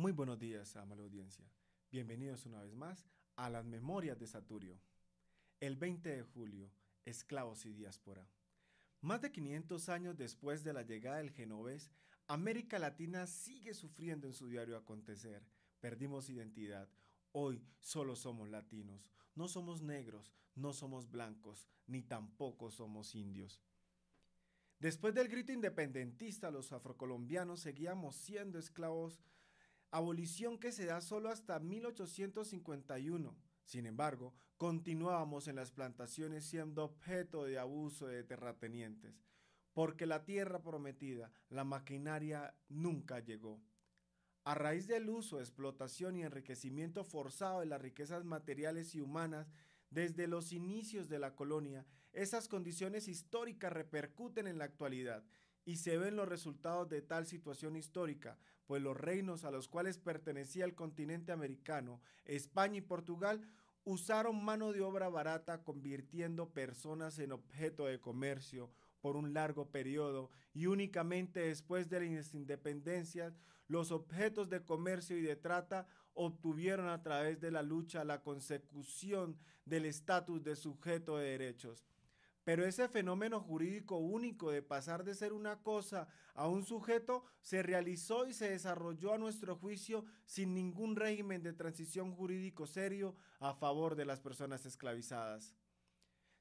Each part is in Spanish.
Muy buenos días, amable audiencia. Bienvenidos una vez más a las Memorias de Saturio. El 20 de julio, esclavos y diáspora. Más de 500 años después de la llegada del genovés, América Latina sigue sufriendo en su diario acontecer. Perdimos identidad. Hoy solo somos latinos. No somos negros, no somos blancos, ni tampoco somos indios. Después del grito independentista, los afrocolombianos seguíamos siendo esclavos abolición que se da solo hasta 1851. Sin embargo, continuábamos en las plantaciones siendo objeto de abuso de terratenientes, porque la tierra prometida, la maquinaria, nunca llegó. A raíz del uso, explotación y enriquecimiento forzado de las riquezas materiales y humanas, desde los inicios de la colonia, esas condiciones históricas repercuten en la actualidad y se ven los resultados de tal situación histórica, pues los reinos a los cuales pertenecía el continente americano, España y Portugal, usaron mano de obra barata convirtiendo personas en objeto de comercio por un largo periodo y únicamente después de las independencias los objetos de comercio y de trata obtuvieron a través de la lucha la consecución del estatus de sujeto de derechos. Pero ese fenómeno jurídico único de pasar de ser una cosa a un sujeto se realizó y se desarrolló a nuestro juicio sin ningún régimen de transición jurídico serio a favor de las personas esclavizadas.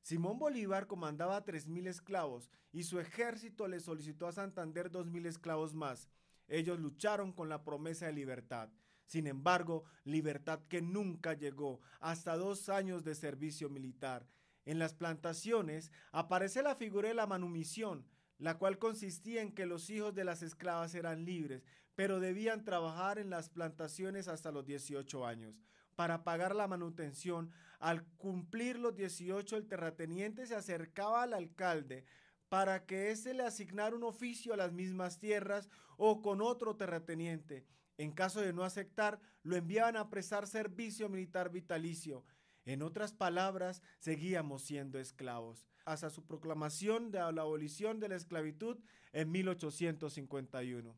Simón Bolívar comandaba 3.000 esclavos y su ejército le solicitó a Santander 2.000 esclavos más. Ellos lucharon con la promesa de libertad. Sin embargo, libertad que nunca llegó hasta dos años de servicio militar en las plantaciones aparece la figura de la manumisión, la cual consistía en que los hijos de las esclavas eran libres, pero debían trabajar en las plantaciones hasta los 18 años. Para pagar la manutención, al cumplir los 18, el terrateniente se acercaba al alcalde para que éste le asignara un oficio a las mismas tierras o con otro terrateniente. En caso de no aceptar, lo enviaban a prestar servicio militar vitalicio. En otras palabras, seguíamos siendo esclavos, hasta su proclamación de la abolición de la esclavitud en 1851.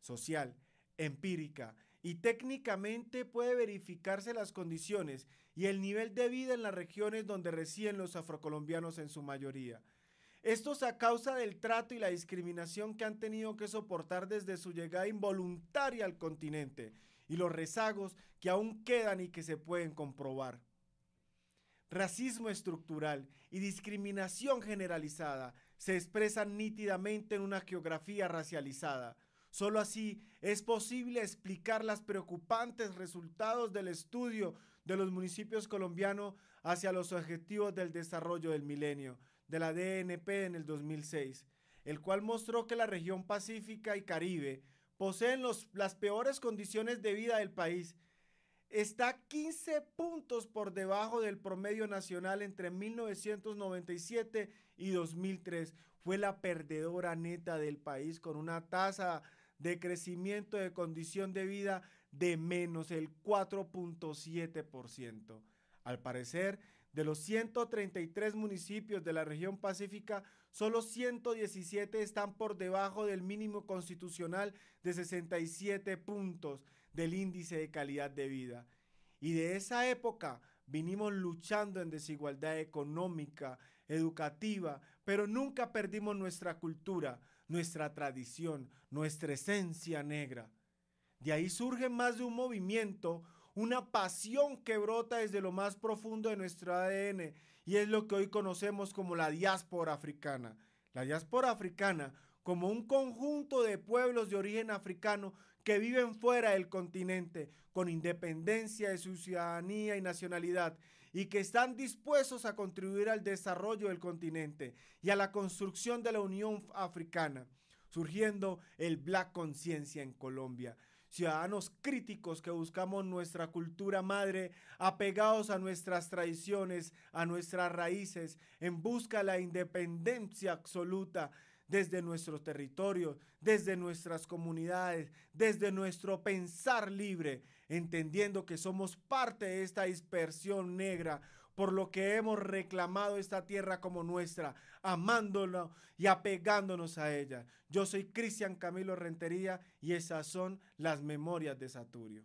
Social, empírica y técnicamente puede verificarse las condiciones y el nivel de vida en las regiones donde residen los afrocolombianos en su mayoría. Esto es a causa del trato y la discriminación que han tenido que soportar desde su llegada involuntaria al continente y los rezagos que aún quedan y que se pueden comprobar racismo estructural y discriminación generalizada se expresan nítidamente en una geografía racializada. Solo así es posible explicar los preocupantes resultados del estudio de los municipios colombianos hacia los objetivos del desarrollo del milenio, de la DNP en el 2006, el cual mostró que la región pacífica y caribe poseen las peores condiciones de vida del país está 15 puntos por debajo del promedio nacional entre 1997 y 2003. Fue la perdedora neta del país con una tasa de crecimiento de condición de vida de menos el 4.7%. Al parecer, de los 133 municipios de la región pacífica, solo 117 están por debajo del mínimo constitucional de 67 puntos del índice de calidad de vida. Y de esa época vinimos luchando en desigualdad económica, educativa, pero nunca perdimos nuestra cultura, nuestra tradición, nuestra esencia negra. De ahí surge más de un movimiento, una pasión que brota desde lo más profundo de nuestro ADN y es lo que hoy conocemos como la diáspora africana. La diáspora africana como un conjunto de pueblos de origen africano que viven fuera del continente con independencia de su ciudadanía y nacionalidad y que están dispuestos a contribuir al desarrollo del continente y a la construcción de la Unión Africana, surgiendo el Black Conciencia en Colombia ciudadanos críticos que buscamos nuestra cultura madre, apegados a nuestras tradiciones, a nuestras raíces, en busca de la independencia absoluta desde nuestros territorios, desde nuestras comunidades, desde nuestro pensar libre, entendiendo que somos parte de esta dispersión negra, por lo que hemos reclamado esta tierra como nuestra, amándola y apegándonos a ella. Yo soy Cristian Camilo Rentería y esas son las memorias de Saturio.